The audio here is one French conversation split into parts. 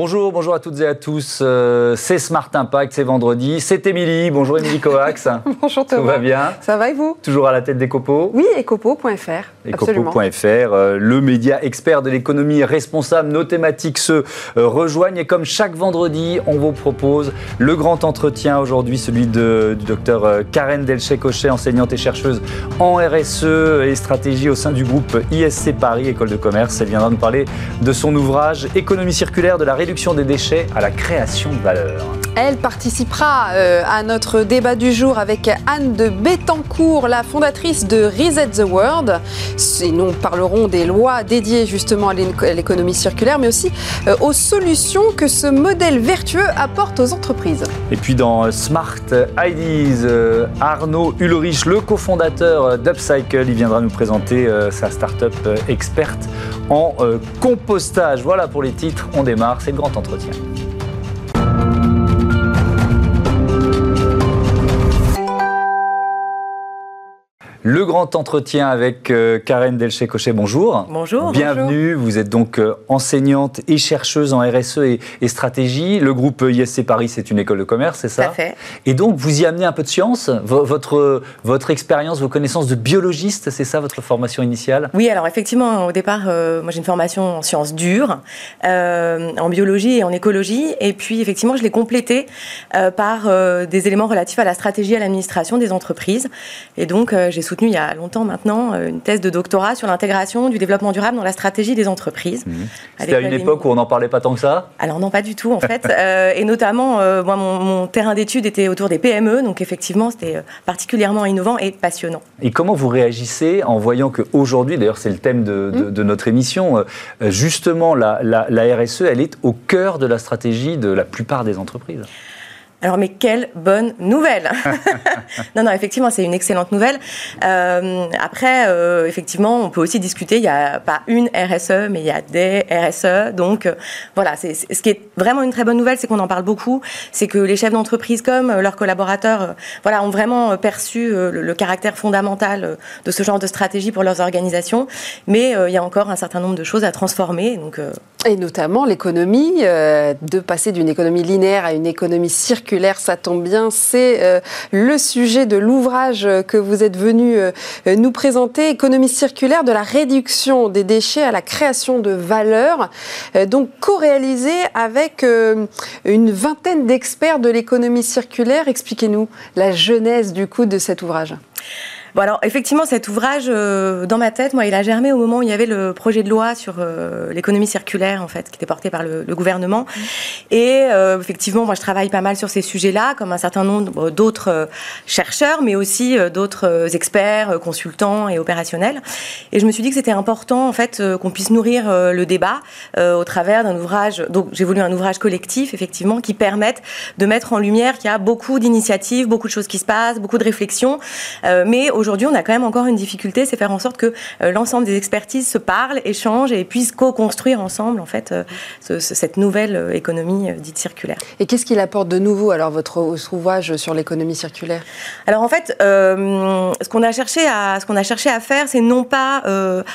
Bonjour, bonjour à toutes et à tous. Euh, c'est Smart Impact, c'est vendredi. C'est Émilie. Bonjour Émilie Coax. bonjour Thomas. Tout va bien? Ça va et vous? Toujours à la tête d'Ecopo Oui, ecopo.fr. Ecopo.fr, euh, le média expert de l'économie responsable. Nos thématiques se euh, rejoignent et comme chaque vendredi, on vous propose le grand entretien aujourd'hui, celui de, du docteur Karen Delchet-Cochet, enseignante et chercheuse en RSE et stratégie au sein du groupe ISC Paris, École de commerce. Elle viendra nous parler de son ouvrage Économie circulaire de la réduction des déchets à la création de valeur. Elle participera euh, à notre débat du jour avec Anne de Bettencourt, la fondatrice de Reset the World. Et nous parlerons des lois dédiées justement à l'économie circulaire, mais aussi euh, aux solutions que ce modèle vertueux apporte aux entreprises. Et puis dans Smart Ideas, euh, Arnaud Ulrich, le cofondateur d'Upcycle, il viendra nous présenter sa start-up experte en compostage. Voilà pour les titres, on démarre, c'est le grand entretien. Le grand entretien avec euh, Karen Delchet-Cochet, bonjour. Bonjour. Bienvenue. Vous êtes donc euh, enseignante et chercheuse en RSE et, stratégie. Le groupe ISC Paris, c'est une école de commerce, c'est ça? Tout à fait. Et donc, vous y amenez un peu de science Votre, votre expérience, vos connaissances de biologiste, c'est ça votre formation initiale? Oui, alors effectivement, au départ, euh, moi j'ai une formation en sciences dures, en biologie et en écologie. Et puis, effectivement, je l'ai complétée par des éléments relatifs à la stratégie et à l'administration des entreprises. Et donc, j'ai soutenu il y a longtemps maintenant euh, une thèse de doctorat sur l'intégration du développement durable dans la stratégie des entreprises. Mmh. C'était à une époque où on n'en parlait pas tant que ça Alors non, pas du tout en fait. Euh, et notamment, euh, moi, mon, terrain d'étude était autour des PME, donc effectivement, c'était particulièrement innovant et passionnant. Et comment vous réagissez en voyant qu'aujourd'hui, d'ailleurs c'est le thème de, mmh. notre émission, justement la, la RSE, elle est au cœur de la stratégie de la plupart des entreprises? Alors, mais quelle bonne nouvelle Non, non, effectivement, c'est une excellente nouvelle. Euh, après, euh, effectivement, on peut aussi discuter. Il n'y a pas une RSE, mais il y a des RSE. Donc, euh, voilà, c'est, ce qui est vraiment une très bonne nouvelle, c'est qu'on en parle beaucoup. C'est que les chefs d'entreprise, comme leurs collaborateurs, voilà, ont vraiment perçu le, caractère fondamental de ce genre de stratégie pour leurs organisations. Mais il y a encore un certain nombre de choses à transformer. Donc, Et notamment l'économie, de passer d'une économie linéaire à une économie circulaire ça tombe bien, c'est euh, le sujet de l'ouvrage que vous êtes venu euh, nous présenter, économie circulaire de la réduction des déchets à la création de valeur, euh, donc co-réalisé avec une vingtaine d'experts de l'économie circulaire. Expliquez-nous la genèse du coup de cet ouvrage. Bon alors effectivement cet ouvrage euh, dans ma tête, moi il a germé au moment où il y avait le projet de loi sur euh, l'économie circulaire en fait qui était porté par le, gouvernement mmh. et euh, effectivement moi je travaille pas mal sur ces sujets-là comme un certain nombre d'autres chercheurs mais aussi d'autres experts, consultants et opérationnels et je me suis dit que c'était important en fait qu'on puisse nourrir le débat au travers d'un ouvrage donc j'ai voulu un ouvrage collectif effectivement qui permette de mettre en lumière qu'il y a beaucoup d'initiatives, beaucoup de choses qui se passent, beaucoup de réflexions mais aujourd'hui, on a quand même encore une difficulté, c'est faire en sorte que euh, l'ensemble des expertises se parlent, échangent et puissent co-construire ensemble en fait euh, cette nouvelle euh, économie dite circulaire. Et qu'est-ce qu'il apporte de nouveau alors votre ouvrage sur l'économie circulaire? Alors en fait, ce qu'on a cherché à ce qu'on a cherché à faire, c'est non pas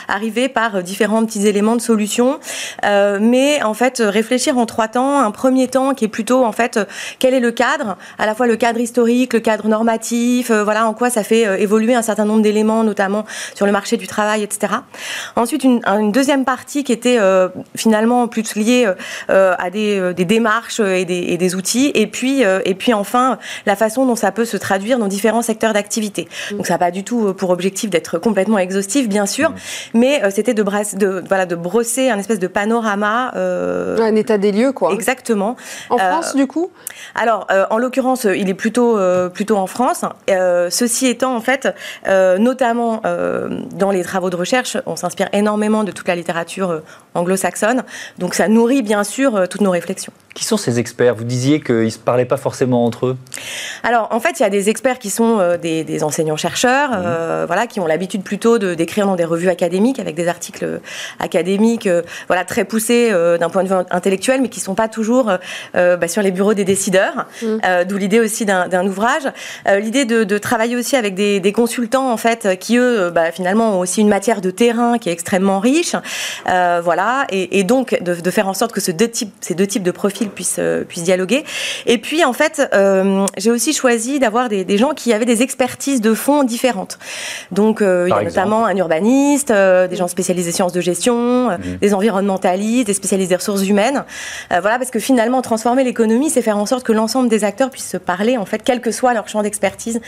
arriver par différents petits éléments de solution, mais en fait réfléchir en trois temps. Un premier temps qui est plutôt en fait quel est le cadre, à la fois le cadre historique, le cadre normatif, voilà en quoi ça fait évoluer un certain nombre d'éléments, notamment sur le marché du travail, etc. Ensuite, une, deuxième partie qui était euh, finalement plus liée euh, à des, des démarches et des, et des, outils. Et puis, euh, et puis enfin, la façon dont ça peut se traduire dans différents secteurs d'activité. Mmh. Donc, ça n'a pas du tout pour objectif d'être complètement exhaustif, bien sûr, mmh. mais c'était de, de, voilà, de brosser un espèce de panorama. un état des lieux, quoi. Exactement. En France, du coup? Alors, en l'occurrence, il est plutôt, plutôt en France. ceci étant, en fait, euh, notamment euh, dans les travaux de recherche, on s'inspire énormément de toute la littérature euh, anglo-saxonne. Donc ça nourrit bien sûr toutes nos réflexions. Qui sont ces experts? Vous disiez qu'ils ne se parlaient pas forcément entre eux Alors, en fait, il y a des experts qui sont euh, des, enseignants-chercheurs, mmh. euh, voilà, qui ont l'habitude plutôt d'écrire dans des revues académiques, avec des articles académiques euh, voilà, très poussés d'un point de vue intellectuel, mais qui ne sont pas toujours bah, sur les bureaux des décideurs. Mmh. D'où l'idée aussi d'un ouvrage. l'idée de, travailler aussi avec des, consultants, en fait, qui, eux, bah, finalement, ont aussi une matière de terrain qui est extrêmement riche. voilà, et, donc, de, de, faire en sorte que ce deux types, ces deux types de profils puissent, euh, puissent dialoguer. Et puis, en fait, euh, j'ai aussi choisi d'avoir des, des, gens qui avaient des expertises de fond différentes. Donc, euh, il y a notamment un urbaniste, des gens spécialisés sciences de gestion, mmh. des environnementalistes, des spécialistes des ressources humaines. voilà, parce que finalement, transformer l'économie, c'est faire en sorte que l'ensemble des acteurs puissent se parler, en fait, quel que soit leur champ d'expertise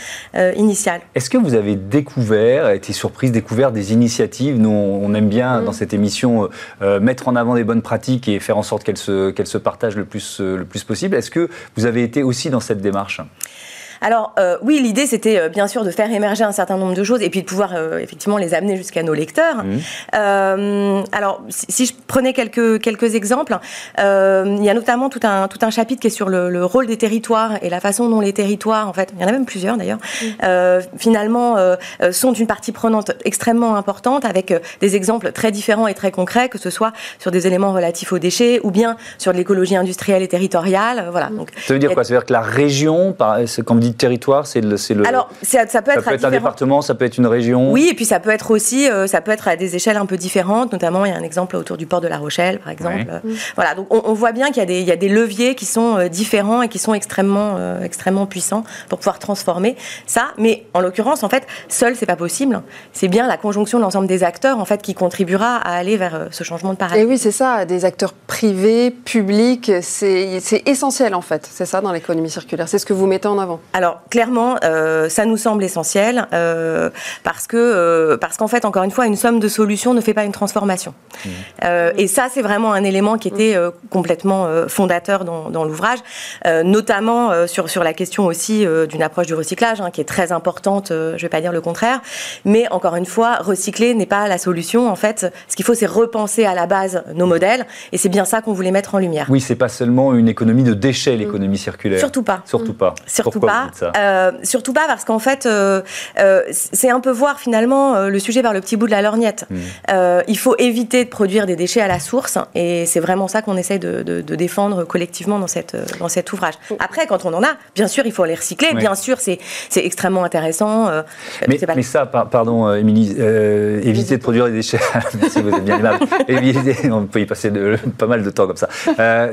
initial. Est-ce que vous avez découvert, été surprise, découvert des initiatives? Nous, on aime bien, mmh. dans cette émission, mettre en avant des bonnes pratiques et faire en sorte qu'elles se, qu'elles se partagent le le plus, euh, le plus possible. Est-ce que vous avez été aussi dans cette démarche? Alors euh, oui, l'idée c'était euh, bien sûr de faire émerger un certain nombre de choses et puis de pouvoir euh, effectivement les amener jusqu'à nos lecteurs. Mmh. alors si, je prenais quelques quelques exemples, il y a notamment tout un tout un chapitre qui est sur le, rôle des territoires et la façon dont les territoires, en fait, il y en a même plusieurs d'ailleurs, mmh. finalement sont une partie prenante extrêmement importante avec des exemples très différents et très concrets, que ce soit sur des éléments relatifs aux déchets ou bien sur l'écologie industrielle et territoriale. Voilà. Donc, ça veut dire quoi? Ça veut dire que la région, comme dit territoire C'est le, le, Alors, ça, peut être, un département, ça peut être une région. Oui, et puis ça peut être aussi, euh, ça peut être à des échelles un peu différentes. Notamment, il y a un exemple autour du port de La Rochelle, par exemple. Euh, voilà, donc on, voit bien qu'il y, y, a des leviers qui sont euh, différents et qui sont extrêmement, extrêmement puissants pour pouvoir transformer ça. Mais en l'occurrence, en fait, seul, c'est pas possible. C'est bien la conjonction de l'ensemble des acteurs, en fait, qui contribuera à aller vers ce changement de paradigme. Et oui, c'est ça. Des acteurs privés, publics, c'est essentiel, en fait. C'est ça dans l'économie circulaire. C'est ce que vous mettez en avant. Alors clairement, euh, ça nous semble essentiel euh, parce que euh, parce qu'en fait, encore une fois, une somme de solutions ne fait pas une transformation. Mmh. et ça, c'est vraiment un élément qui était complètement fondateur dans, l'ouvrage, notamment sur sur la question aussi d'une approche du recyclage hein, qui est très importante. je ne vais pas dire le contraire, mais encore une fois, recycler n'est pas la solution. En fait, ce qu'il faut, c'est repenser à la base nos modèles, et c'est bien ça qu'on voulait mettre en lumière. Oui, c'est pas seulement une économie de déchets, l'économie circulaire. Surtout pas. Surtout pas. Surtout pas. Euh, surtout pas parce qu'en fait, euh, euh, c'est un peu voir finalement le sujet par le petit bout de la lorgnette. Hmm. il faut éviter de produire des déchets à la source et c'est vraiment ça qu'on essaye de, défendre collectivement dans, cette, dans cet ouvrage. Après, quand on en a, bien sûr, il faut les recycler. Bien sûr, c'est extrêmement intéressant. mais, mais ça, pardon, Émilie, éviter de produire des déchets. Merci, vous êtes bien aimable. on peut y passer pas mal de temps comme ça.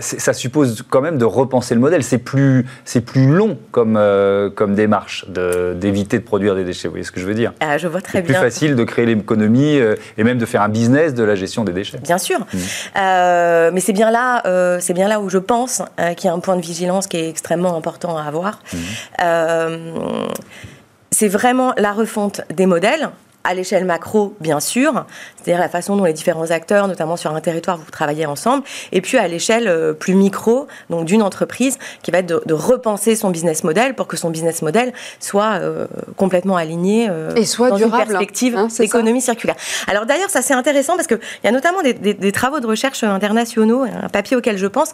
ça suppose quand même de repenser le modèle. C'est plus, plus long comme euh, comme démarche d'éviter de, produire des déchets. Vous voyez ce que je veux dire ah, Je vois très bien. C'est plus facile de créer l'économie euh, et même de faire un business de la gestion des déchets. Bien sûr. Mmh. Euh, mais c'est bien, là, c'est bien là où je pense qu'il y a un point de vigilance qui est extrêmement important à avoir. Mmh. c'est vraiment la refonte des modèles à l'échelle macro, bien sûr, c'est-à-dire la façon dont les différents acteurs, notamment sur un territoire, vous travaillez ensemble, et puis à l'échelle euh, plus micro, donc d'une entreprise, qui va être de, repenser son business model pour que son business model soit euh, complètement aligné euh, et soit dans durable, une perspective hein, d'économie circulaire. Alors d'ailleurs, ça c'est intéressant parce qu'il y a notamment des, travaux de recherche internationaux, un papier auquel je pense,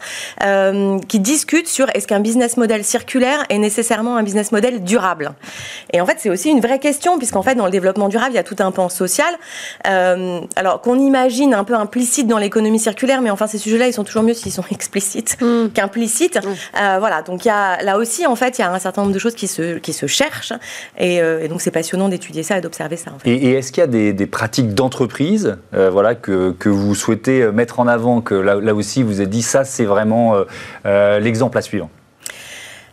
qui discutent sur est-ce qu'un business model circulaire est nécessairement un business model durable. Et en fait, c'est aussi une vraie question, puisqu'en fait, dans le développement durable, y a tout un pan social. Euh, alors qu'on imagine un peu implicite dans l'économie circulaire, mais enfin ces sujets-là, ils sont toujours mieux s'ils sont explicites mm. qu'implicites. Mm. Euh, voilà, donc il y a, là aussi, en fait, il y a un certain nombre de choses qui se, qui se cherchent, et, euh, donc c'est passionnant d'étudier ça et d'observer ça. Et, est-ce qu'il y a des, pratiques d'entreprise voilà, que, que, vous souhaitez mettre en avant, que là, là aussi vous avez dit ça, c'est vraiment l'exemple à suivre?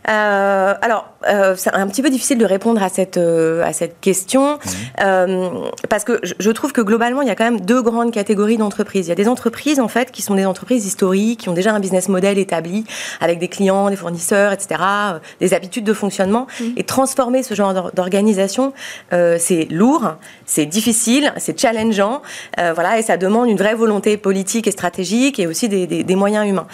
Euh, alors, euh, c'est un petit peu difficile de répondre à cette, euh, à cette question, euh, parce que je trouve que globalement, il y a quand même deux grandes catégories d'entreprises. Il y a des entreprises, en fait, qui sont des entreprises historiques, qui ont déjà un business model établi, avec des clients, des fournisseurs, etc., des habitudes de fonctionnement. Mhm. Et transformer ce genre d'organisation, c'est lourd, c'est difficile, c'est challengeant, voilà, et ça demande une vraie volonté politique et stratégique, et aussi des, des, des moyens humains.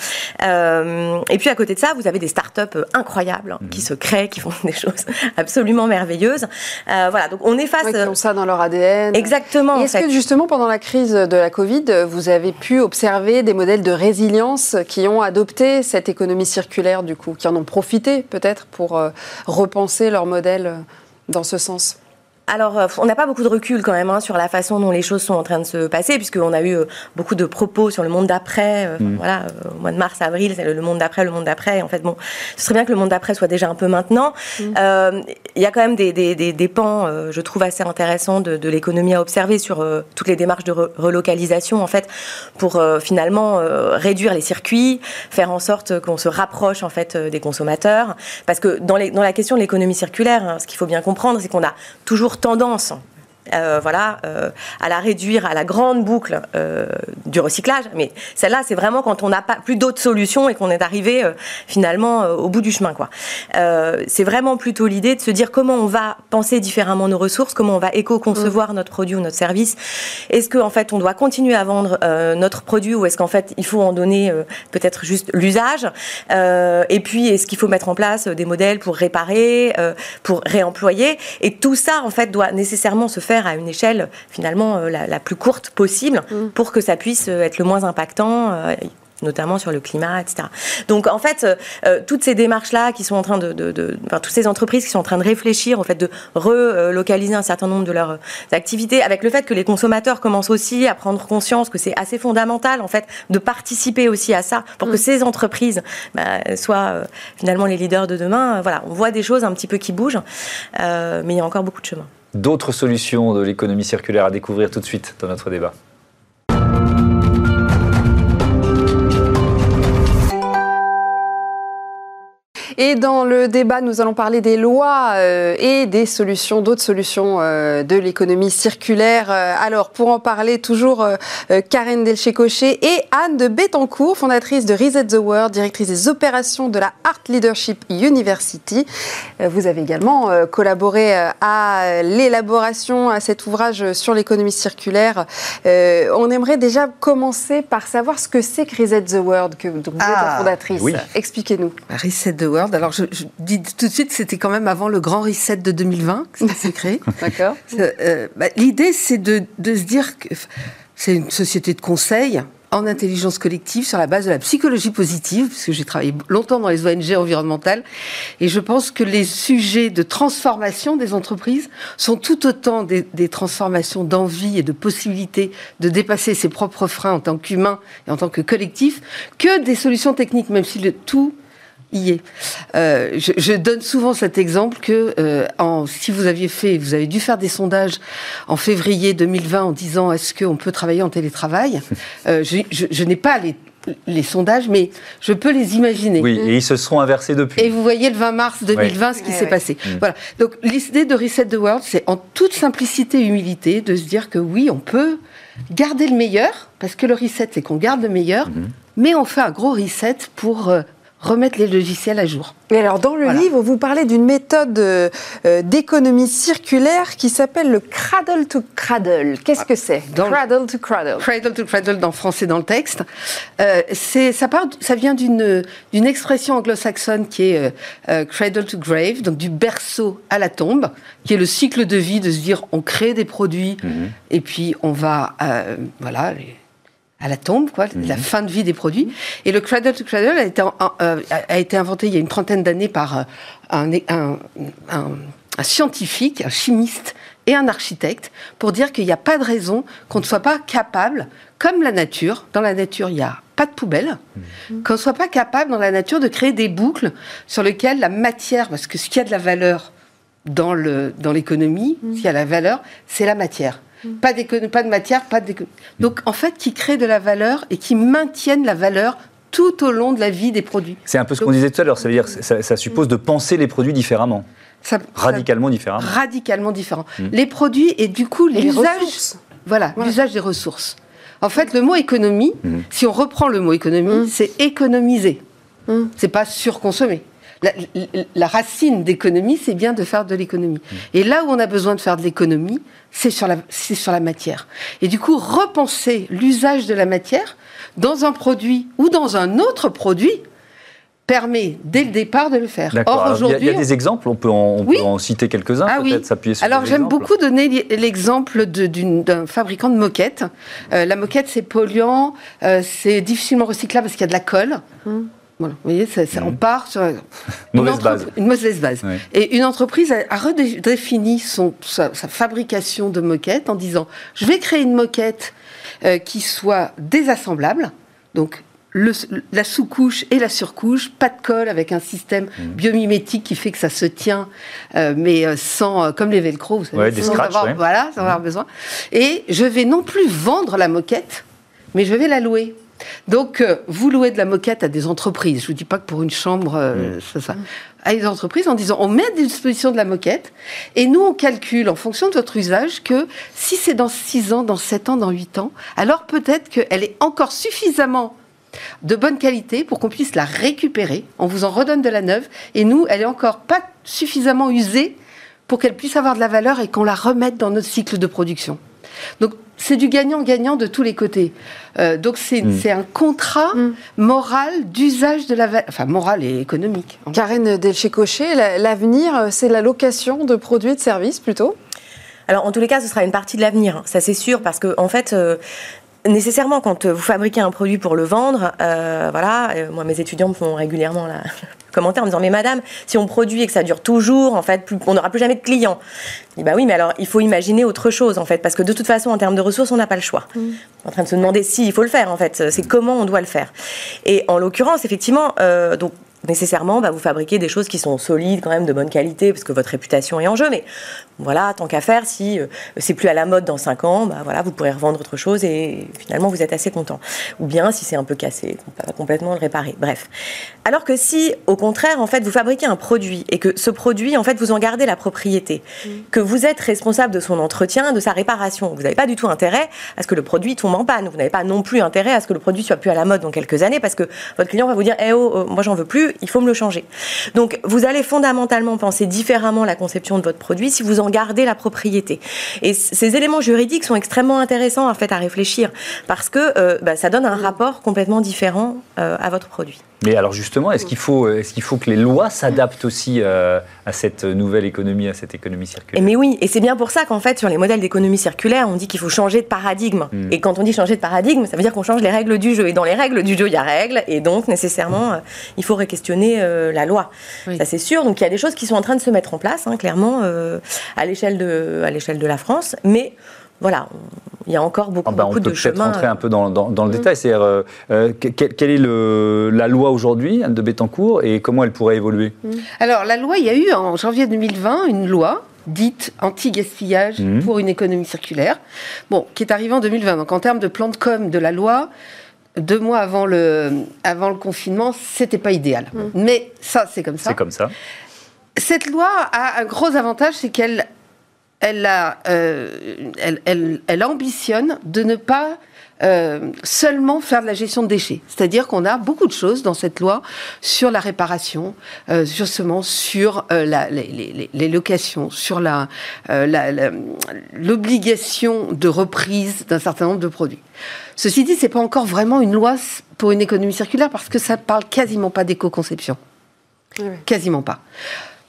et puis, à côté de ça, vous avez des startups incroyables incroyables, qui mhm. se créent, qui font des choses absolument merveilleuses. Euh, voilà, donc on est face. Ouais, qui ont ça dans leur ADN. Exactement. Est-ce que justement pendant la crise de la Covid, vous avez pu observer des modèles de résilience qui ont adopté cette économie circulaire du coup, qui en ont profité peut-être pour euh, repenser leur modèle dans ce sens? Alors, euh, on n'a pas beaucoup de recul quand même hein, sur la façon dont les choses sont en train de se passer, puisqu'on a eu euh, beaucoup de propos sur le monde d'après. Euh, mm. Voilà, au mois de mars, avril, c'est le, monde d'après, le monde d'après. En fait, bon, ce serait bien que le monde d'après soit déjà un peu maintenant. Mm. Il y a quand même des, des, des, pans, je trouve, assez intéressants de, de l'économie à observer sur toutes les démarches de relocalisation, en fait, pour finalement réduire les circuits, faire en sorte qu'on se rapproche en fait des consommateurs, parce que dans, les, dans la question de l'économie circulaire, hein, ce qu'il faut bien comprendre, c'est qu'on a toujours tendance euh, voilà, euh, à la réduire à la grande boucle euh, du recyclage. Mais celle-là, c'est vraiment quand on n'a pas plus d'autres solutions et qu'on est arrivé finalement au bout du chemin. Quoi. c'est vraiment plutôt l'idée de se dire comment on va penser différemment nos ressources, comment on va éco-concevoir mmh. notre produit ou notre service. Est-ce qu'en en fait on doit continuer à vendre notre produit ou est-ce qu'en fait il faut en donner peut-être juste l'usage? Et puis est-ce qu'il faut mettre en place des modèles pour réparer, pour réemployer? Et tout ça en fait doit nécessairement se faire à une échelle finalement euh, la, plus courte possible mm. pour que ça puisse euh, être le moins impactant euh, notamment sur le climat, etc. Donc en fait, toutes ces démarches-là qui sont en train de, de, enfin, toutes ces entreprises qui sont en train de réfléchir au fait de relocaliser un certain nombre de leurs activités, avec le fait que les consommateurs commencent aussi à prendre conscience que c'est assez fondamental en fait de participer aussi à ça pour que mm. ces entreprises bah, soient finalement les leaders de demain. Voilà, on voit des choses un petit peu qui bougent, mais il y a encore beaucoup de chemin d'autres solutions de l'économie circulaire à découvrir tout de suite dans notre débat. Et dans le débat, nous allons parler des lois euh, et des solutions, d'autres solutions euh, de l'économie circulaire. Euh, alors, pour en parler, toujours Karen Delché-Cochet et Anne de Bettencourt, fondatrice de Reset the World, directrice des opérations de la Art Leadership University. Vous avez également collaboré à l'élaboration à cet ouvrage sur l'économie circulaire. on aimerait déjà commencer par savoir ce que c'est que Reset the World, que vous êtes la ah, fondatrice. Expliquez-nous. Reset the World alors, je, dis tout de suite, c'était quand même avant le grand reset de 2020 que ça s'est créé. D'accord. Euh, bah, l'idée, c'est de, se dire que c'est une société de conseil en intelligence collective sur la base de la psychologie positive, puisque j'ai travaillé longtemps dans les ONG environnementales, et je pense que les sujets de transformation des entreprises sont tout autant des, des transformations d'envie et de possibilité de dépasser ses propres freins en tant qu'humain et en tant que collectif, que des solutions techniques, même si le tout y est. Euh, je, donne souvent cet exemple que euh, en, si vous aviez fait, vous avez dû faire des sondages en février 2020 en disant est-ce qu'on peut travailler en télétravail? Euh, je, n'ai pas les, les sondages, mais je peux les imaginer. Oui, et ils se sont inversés depuis. Et vous voyez le 20 mars 2020 ce qui s'est passé. Mm. Voilà. Donc l'idée de Reset the World, c'est en toute simplicité et humilité de se dire que oui, on peut garder le meilleur, parce que le reset, c'est qu'on garde le meilleur, mm-hmm. mais on fait un gros reset pour remettre les logiciels à jour. Et alors, dans le livre, vous parlez d'une méthode euh, d'économie circulaire qui s'appelle le cradle to cradle. Qu'est-ce que c'est? Cradle to cradle. Cradle to cradle dans français dans le texte. Euh, c'est ça part, ça vient d'une d'une expression anglo-saxonne qui est euh, euh, cradle to grave, donc du berceau à la tombe, qui est le cycle de vie de se dire on crée des produits mhm. et puis on va voilà à la tombe, quoi, la mhm. fin de vie des produits. Et le cradle to cradle a été, euh, a été inventé il y a une trentaine d'années par euh, un, un, un, scientifique, un chimiste et un architecte pour dire qu'il n'y a pas de raison qu'on ne soit pas capable, comme la nature, dans la nature il n'y a pas de poubelle, mhm. qu'on ne soit pas capable dans la nature de créer des boucles sur lesquelles la matière, parce que ce qui a de la valeur dans l'économie, dans mhm. ce qui a la valeur, c'est la matière. Pas, pas de matière, pas de Donc, en fait, qui créent de la valeur et qui maintiennent la valeur tout au long de la vie des produits. C'est un peu ce qu'on disait tout à l'heure, ça veut dire ça, ça suppose de penser les produits différemment. radicalement différemment. Radicalement différent. Hmm. Les produits et du coup l'usage. Voilà, l'usage des ressources. En fait, le mot économie, hmm. si on reprend le mot économie, c'est économiser. C'est pas surconsommer la, racine d'économie, c'est bien de faire de l'économie. Mmh. Et là où on a besoin de faire de l'économie, c'est sur la, sur la matière. Et du coup, repenser l'usage de la matière dans un produit ou dans un autre produit, permet dès le départ de le faire. Or, aujourd'hui. Il y, a des exemples, on peut en, en citer quelques-uns, ah, peut-être s'appuyer sur Alors, j'aime beaucoup donner l'exemple d'un fabricant de moquettes. Euh, la moquette, c'est polluant, euh, c'est difficilement recyclable parce qu'il y a de la colle. Hum. Voilà, vous voyez, ça, on mmh. part sur une, mauvaise base. une mauvaise base. Et une entreprise a, redéfini son, sa, fabrication de moquettes en disant je vais créer une moquette euh, qui soit désassemblable, donc le, la sous-couche et la surcouche, pas de colle avec un système mmh. biomimétique qui fait que ça se tient, euh, mais euh, sans, comme les velcro, vous savez, sans, avoir, voilà, sans avoir mmh. besoin. Et je vais non plus vendre la moquette, mais je vais la louer. Donc, euh, vous louez de la moquette à des entreprises. Je ne vous dis pas que pour une chambre, euh, c'est ça. À des entreprises en disant on met à disposition de la moquette et nous on calcule en fonction de votre usage que si c'est dans 6 ans, dans 7 ans, dans 8 ans, alors peut-être qu'elle est encore suffisamment de bonne qualité pour qu'on puisse la récupérer. On vous en redonne de la neuve et nous, elle est encore pas suffisamment usée pour qu'elle puisse avoir de la valeur et qu'on la remette dans notre cycle de production. Donc c'est du gagnant-gagnant de tous les côtés. Euh, donc c'est mm. un contrat mm. moral d'usage de la valeur, enfin moral et économique. Karen Delchécochet, l'avenir, euh, c'est la location de produits et de services plutôt? Alors en tous les cas, ce sera une partie de l'avenir, hein. ça c'est sûr, parce que en fait, euh, nécessairement, quand vous fabriquez un produit pour le vendre, voilà, moi mes étudiants me font régulièrement la, commentaire en disant mais madame, si on produit et que ça dure toujours, en fait, on n'aura plus jamais de clients. Dis bah oui, mais alors il faut imaginer autre chose en fait, parce que de toute façon en termes de ressources, on n'a pas le choix. Mm. On est en train de se demander si il faut le faire en fait, c'est comment on doit le faire. Et en l'occurrence, effectivement, euh, donc nécessairement, bah, vous fabriquez des choses qui sont solides, quand même de bonne qualité, parce que votre réputation est en jeu. Mais voilà, tant qu'à faire, si euh, c'est plus à la mode dans 5 ans, bah, voilà, vous pourrez revendre autre chose et finalement vous êtes assez content. Ou bien si c'est un peu cassé, on peut complètement le réparer. Bref. Alors que si, au contraire, en fait, vous fabriquez un produit et que ce produit, en fait, vous en gardez la propriété, mmh. que vous êtes responsable de son entretien, de sa réparation, vous n'avez pas du tout intérêt à ce que le produit tombe en panne. Vous n'avez pas non plus intérêt à ce que le produit soit plus à la mode dans quelques années parce que votre client va vous dire, eh oh, euh, moi j'en veux plus, il faut me le changer. Donc, vous allez fondamentalement penser différemment la conception de votre produit si vous en gardez la propriété. Et ces éléments juridiques sont extrêmement intéressants en fait à réfléchir parce que euh, bah, ça donne un rapport complètement différent euh, à votre produit. Mais alors justement, est-ce qu'il faut, est qu'il faut que les lois s'adaptent aussi euh, à cette nouvelle économie, à cette économie circulaire? Mais oui, et c'est bien pour ça qu'en fait, sur les modèles d'économie circulaire, on dit qu'il faut changer de paradigme. Hmm. Et quand on dit changer de paradigme, ça veut dire qu'on change les règles du jeu. Et dans les règles du jeu, il y a règles, et donc nécessairement, euh, il faut réquestionner euh, la loi. Ça c'est sûr. Donc il y a des choses qui sont en train de se mettre en place, hein, clairement, à l'échelle de, à l'échelle de la France, mais voilà, il y a encore beaucoup, ah bah, beaucoup de chemin. On peut peut-être rentrer un peu dans, le mm. détail. C'est euh, euh, quelle, est le, la loi aujourd'hui de Bettencourt et comment elle pourrait évoluer? Mm. Alors la loi, il y a eu en janvier 2020 une loi dite anti-gaspillage mm. pour une économie circulaire, bon, qui est arrivée en 2020. Donc en termes de plan de com de la loi, deux mois avant le, avant le confinement, c'était pas idéal. Mais ça, c'est comme ça. C'est comme ça. Cette loi a un gros avantage, c'est qu'elle elle, a, euh, elle, ambitionne de ne pas euh, seulement faire de la gestion de déchets. C'est-à-dire qu'on a beaucoup de choses dans cette loi sur la réparation, euh, justement sur les, locations, sur l'obligation de reprise d'un certain nombre de produits. Ceci dit, c'est pas encore vraiment une loi pour une économie circulaire parce que ça parle quasiment pas d'éco-conception. Quasiment pas.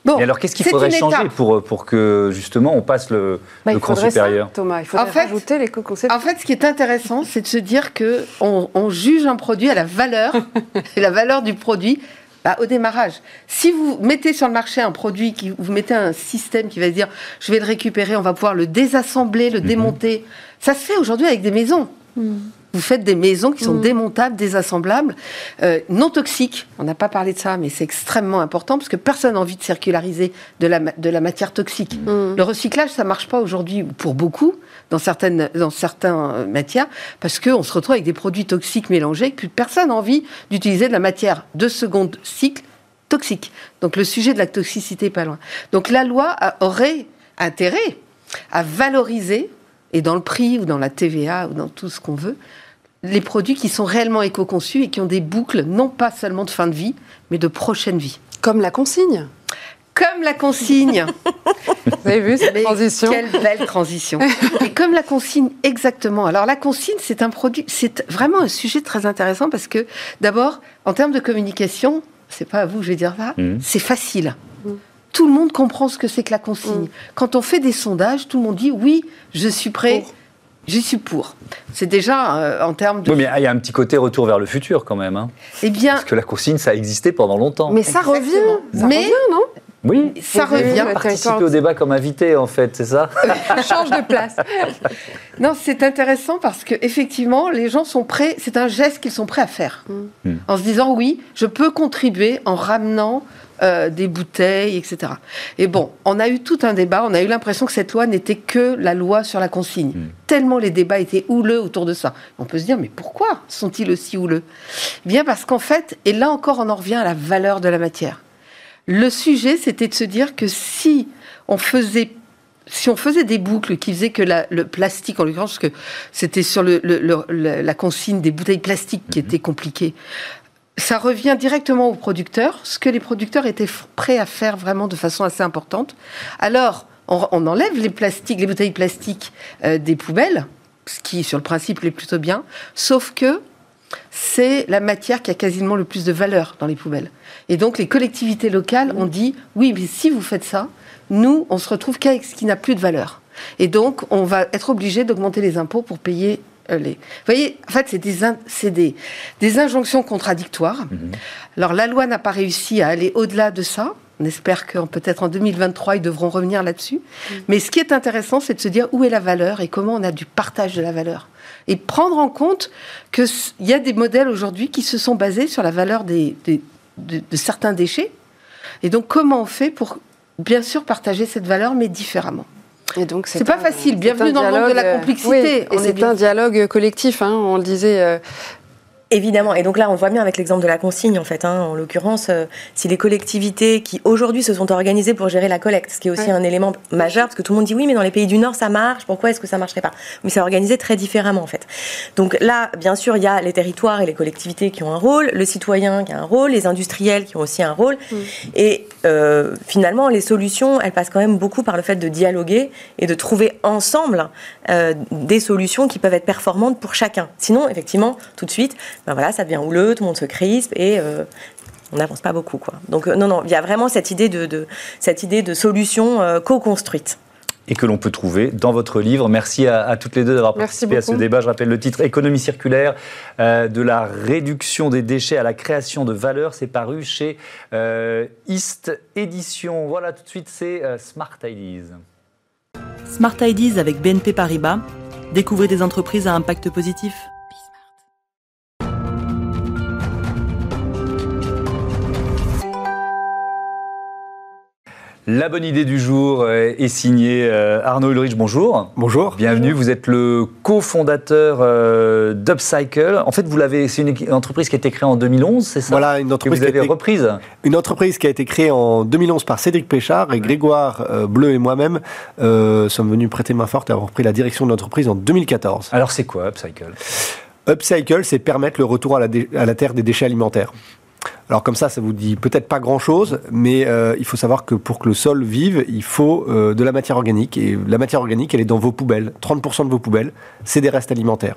Bon, alors, qu'est-ce qu'il faudrait changer pour, pour que, justement, on passe le, bah, cran supérieur Thomas, il faudrait en fait, rajouter. En fait, ce qui est intéressant, c'est de se dire qu'on on juge un produit à la valeur, et la valeur du produit bah, au démarrage. Si vous mettez sur le marché un produit, qui, vous mettez un système qui va dire je vais le récupérer, on va pouvoir le désassembler, le mhm. démonter, ça se fait aujourd'hui avec des maisons. Hmm. Vous faites des maisons qui sont mm. démontables, désassemblables, euh, non toxiques. On n'a pas parlé de ça, mais c'est extrêmement important parce que personne n'a envie de circulariser de la, de la matière toxique. Mm. Le recyclage, ça marche pas aujourd'hui pour beaucoup dans certaines dans certaines euh, matières parce qu'on se retrouve avec des produits toxiques mélangés que personne n'a envie d'utiliser de la matière de second cycle toxique. Donc le sujet de la toxicité est pas loin. Donc la loi aurait intérêt à valoriser et dans le prix ou dans la TVA ou dans tout ce qu'on veut, les produits qui sont réellement éco-conçus et qui ont des boucles non pas seulement de fin de vie, mais de prochaine vie. Comme la consigne. Comme la consigne. Vous avez vu cette transition Quelle belle transition. Et comme la consigne, exactement. Alors la consigne, c'est un produit, c'est vraiment un sujet très intéressant parce que d'abord, en termes de communication, c'est pas à vous que je vais dire ça, Mhm. c'est facile. Tout le monde comprend ce que c'est que la consigne. Quand on fait des sondages, tout le monde dit oui, je suis prêt, Pour. Je suis pour. C'est déjà euh, en termes de. Oui, mais il y a un petit côté retour vers le futur quand même. hein. Eh bien, Parce que la consigne, ça a existé pendant longtemps. Mais ça Exactement. revient. Ça Mais- revient, non? Oui, ça revient. participer au débat comme invité en fait, c'est ça? Change de place. Non, c'est intéressant parce que effectivement, les gens sont prêts. C'est un geste qu'ils sont prêts à faire, Mm. en se disant oui, je peux contribuer en ramenant euh, des bouteilles, etc. Et bon, on a eu tout un débat. On a eu l'impression que cette loi n'était que la loi sur la consigne. Mm. Tellement les débats étaient houleux autour de ça. On peut se dire mais pourquoi sont-ils aussi houleux? Eh Bien parce qu'en fait, et là encore, on en revient à la valeur de la matière. Le sujet, c'était de se dire que si on faisait si on faisait des boucles qui faisaient que la- le plastique, en l'occurrence, parce que c'était sur le- le- le- le- la consigne des bouteilles plastiques qui était compliquée, ça revient directement aux producteurs, ce que les producteurs étaient prêts à faire vraiment de façon assez importante. Alors, on, enlève les plastiques, les bouteilles plastiques euh, des poubelles, ce qui, sur le principe, est plutôt bien, sauf que c'est la matière qui a quasiment le plus de valeur dans les poubelles. Et donc, les collectivités locales ont dit, oui, mais si vous faites ça, nous, on se retrouve qu'avec ce qui n'a plus de valeur. Et donc, on va être obligé d'augmenter les impôts pour payer les... Vous voyez, en fait, c'est des, in- des, des injonctions contradictoires. Alors, la loi n'a pas réussi à aller au-delà de ça. On espère que peut-être en 2023, ils devront revenir là-dessus. Mais ce qui est intéressant, c'est de se dire où est la valeur et comment on a du partage de la valeur. Et prendre en compte qu'il y a des modèles aujourd'hui qui se sont basés sur la valeur des, des- de, de certains déchets. Et donc, comment on fait pour, bien sûr, partager cette valeur, mais différemment Et donc C'est pas un- facile. Bienvenue dans le monde de la dialogue, euh, complexité. oui, et On est c'est un dialogue collectif, hein, on le disait. euh, Évidemment, et donc là on le voit bien avec l'exemple de la consigne en fait. hein. En l'occurrence, euh, si les collectivités qui aujourd'hui se sont organisées pour gérer la collecte, ce qui est aussi Ouais. un élément majeur, parce que tout le monde dit oui, mais dans les pays du Nord ça marche, pourquoi est-ce que ça marcherait pas? Mais c'est organisé très différemment en fait. Donc là, bien sûr, il y a les territoires et les collectivités qui ont un rôle, le citoyen qui a un rôle, les industriels qui ont aussi un rôle, et euh, finalement les solutions, elles passent quand même beaucoup par le fait de dialoguer et de trouver ensemble euh, des solutions qui peuvent être performantes pour chacun. Sinon, effectivement, tout de suite, ben voilà, ça devient houleux, tout le monde se crispe et euh, on n'avance pas beaucoup, quoi. Donc euh, non, non, il y a vraiment cette idée de, cette idée de solution co-construite. Et que l'on peut trouver dans votre livre. Merci à, à toutes les deux d'avoir participé à ce débat. Je rappelle le titre Économie circulaire, euh, de la réduction des déchets à la création de valeur. C'est paru chez euh, East Édition. Voilà, tout de suite, c'est euh, Smart Ideas. Smart Ideas avec BNP Paribas. Découvrez des entreprises à impact positif. La bonne idée du jour est signée euh, Arnaud Ulrich. Bonjour. Bonjour. Bienvenue, vous êtes le cofondateur euh, d'Upcycle. En fait, vous l'avez, c'est une entreprise qui a été créée en 2011, c'est ça? Voilà une que entreprise, vous qui a avez été, reprise? une entreprise qui a été créée en 2011 par Cédric Péchard et Grégoire euh, Bleu et moi-même euh, sommes venus prêter main forte et avoir repris la direction de l'entreprise en 2014. Alors, c'est quoi Upcycle? Upcycle, c'est permettre le retour à la, dé- à la terre des déchets alimentaires. Alors comme ça, ça vous dit peut-être pas grand-chose, mais euh, il faut savoir que pour que le sol vive, il faut euh, de la matière organique. Et la matière organique, elle est dans vos poubelles. 30% de vos poubelles, c'est des restes alimentaires.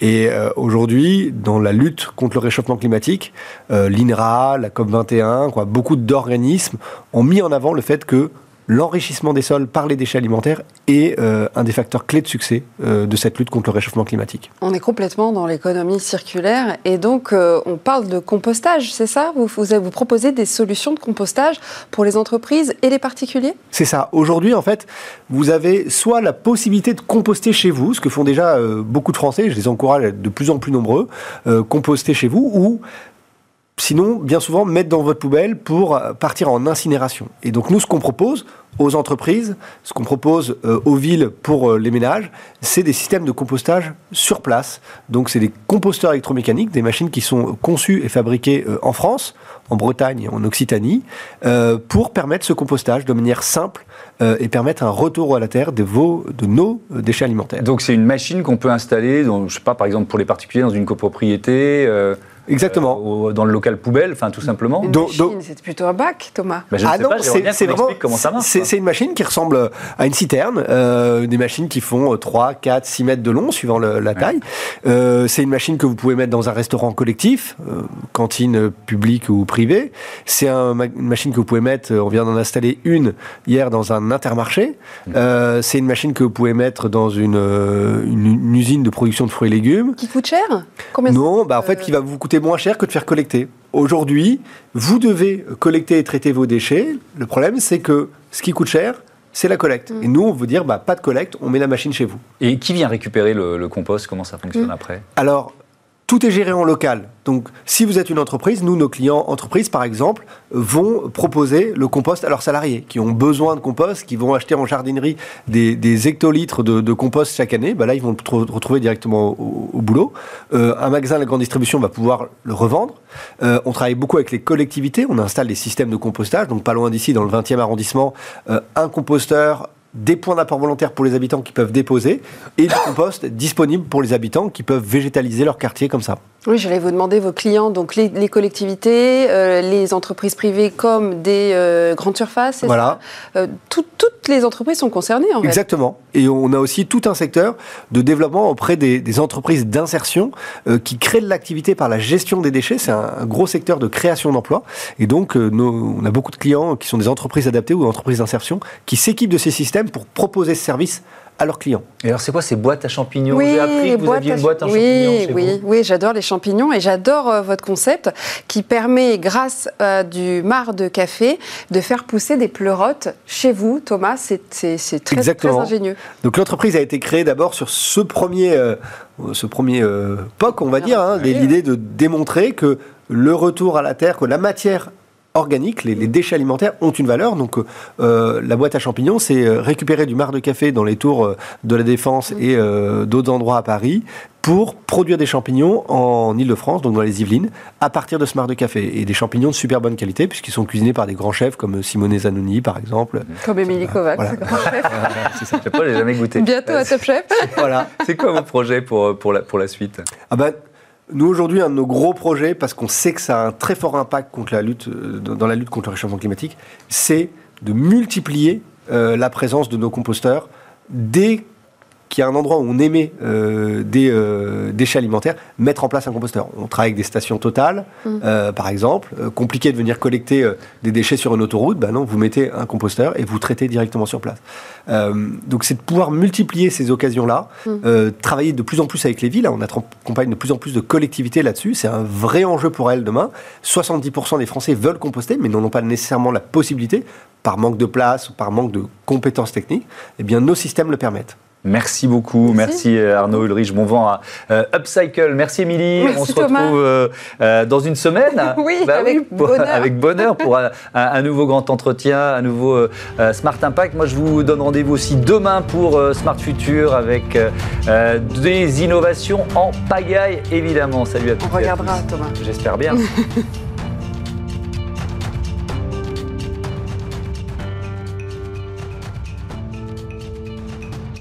Et euh, aujourd'hui, dans la lutte contre le réchauffement climatique, l'INRA, la COP21, quoi, beaucoup d'organismes ont mis en avant le fait que l'enrichissement des sols par les déchets alimentaires est euh, un des facteurs clés de succès euh, de cette lutte contre le réchauffement climatique. On est complètement dans l'économie circulaire et donc euh, on parle de compostage, c'est ça? Vous, vous, vous proposez des solutions de compostage pour les entreprises et les particuliers? C'est ça. Aujourd'hui, en fait, vous avez soit la possibilité de composter chez vous, ce que font déjà beaucoup de Français, je les encourage à être de plus en plus nombreux, composter chez vous, ou sinon, bien souvent, mettre dans votre poubelle pour euh, partir en incinération. Et donc, nous, ce qu'on propose aux entreprises, ce qu'on propose euh, aux villes pour euh, les ménages, c'est des systèmes de compostage sur place. Donc, c'est des composteurs électromécaniques, des machines qui sont conçues et fabriquées en France, en Bretagne et en Occitanie, pour permettre ce compostage de manière simple et permettre un retour à la terre de, vos, de nos déchets alimentaires. Donc, c'est une machine qu'on peut installer, dans, je sais pas, par exemple, pour les particuliers, dans une copropriété. Euh, Exactement. euh, au- dans le local poubelle, enfin, tout simplement. Une machine, donc- c'est plutôt un bac, Thomas. Bah, je ne Ah sais non, pas, c'est- vraiment- comment ça marche. C'est C'est une machine qui ressemble à une citerne, euh, des machines qui font 3, 4, 6 mètres de long, suivant la taille. Euh, c'est une machine que vous pouvez mettre dans un restaurant collectif, euh, cantine publique ou privée. C'est un, une machine que vous pouvez mettre, on vient d'en installer une hier dans un intermarché. Mm. c'est une machine que vous pouvez mettre dans une, une, usine de production de fruits et légumes. Qui coûte cher? Combien Non, bah, en fait, qui va vous coûter moins cher que de faire collecter. Aujourd'hui, vous devez collecter et traiter vos déchets. Le problème, c'est que ce qui coûte cher, c'est la collecte. Mm. Et nous, on veut dire, bah, pas de collecte, on met la machine chez vous. Et qui vient récupérer le, compost? Comment ça fonctionne mm. après? Alors, tout est géré en local. Donc, si vous êtes une entreprise, nous, nos clients entreprises, par exemple, vont proposer le compost à leurs salariés qui ont besoin de compost, qui vont acheter en jardinerie des, hectolitres de, compost chaque année. Bah là, ils vont le retrouver directement au, boulot. Euh, un magasin de la grande distribution va pouvoir le revendre. Euh, on travaille beaucoup avec les collectivités. On installe des systèmes de compostage. Donc, pas loin d'ici, dans le 20e arrondissement, euh, un composteur des points d'apport volontaire pour les habitants qui peuvent déposer et du compost disponible pour les habitants qui peuvent végétaliser leur quartier comme ça. Oui, j'allais vous demander vos clients, donc les, collectivités, euh, les entreprises privées comme des euh, grandes surfaces. Voilà. Euh, toutes les entreprises sont concernées en fait. Exactement. Et on a aussi tout un secteur de développement auprès des, entreprises d'insertion qui créent de l'activité par la gestion des déchets. C'est un, gros secteur de création d'emplois. Et donc, on a beaucoup de clients qui sont des entreprises adaptées ou entreprises d'insertion qui s'équipent de ces systèmes pour proposer ce service à leurs clients. Et alors, c'est quoi ces boîtes à champignons Oui, J'ai appris que vous aviez une boîte à champignons. Chez oui, vous. oui, j'adore les champignons et j'adore euh, votre concept qui permet, grâce à du marc de café, de faire pousser des pleurotes chez vous. Thomas, c'est très, très, ingénieux. Donc, l'entreprise a été créée d'abord sur ce premier, euh, ce premier euh, POC, on va dire, hein, l'idée de démontrer que le retour à la terre, que la matière organiques, les, déchets alimentaires ont une valeur. Donc euh, la boîte à champignons, c'est euh, récupérer du marc de café dans les tours euh, de la Défense et d'autres endroits à Paris pour produire des champignons en Ile-de-France, donc dans les Yvelines, à partir de ce marc de café. Et des champignons de super bonne qualité, puisqu'ils sont cuisinés par des grands chefs comme Simone Zanoni, par exemple. Comme Émilie Kovacs, grand chef. c'est ça, je jamais goûté. Bientôt à Top Chef. voilà. C'est quoi vos projets pour, pour, la, pour la suite? Ah ben, nous, aujourd'hui, un de nos gros projets, parce qu'on sait que ça a un très fort impact euh, dans la lutte contre le réchauffement climatique, c'est de multiplier euh, la présence de nos composteurs dès qu'il y a un endroit où on émet euh, des euh, déchets alimentaires, mettre en place un composteur. On travaille avec des stations totales, mm. euh, par exemple. compliqué de venir collecter des déchets sur une autoroute. Ben non, vous mettez un composteur et vous traitez directement sur place. donc c'est de pouvoir multiplier ces occasions-là, mm. travailler de plus en plus avec les villes. On accompagne de plus en plus de collectivités là-dessus. C'est un vrai enjeu pour elles demain. 70% des Français veulent composter, mais n'en ont pas nécessairement la possibilité par manque de place ou par manque de compétences techniques. Eh bien, nos systèmes le permettent. Merci beaucoup. Merci, euh, Arnaud Ulrich. Bon vent à euh, Upcycle. Merci Émilie. On se retrouve euh, dans une semaine. oui, bah avec, bonheur. avec, bonheur. pour un, nouveau grand entretien, un nouveau Smart Impact. Moi, je vous donne rendez-vous aussi demain pour Smart Future avec des innovations en pagaille, évidemment. Salut à tous. On regardera, Thomas. J'espère bien.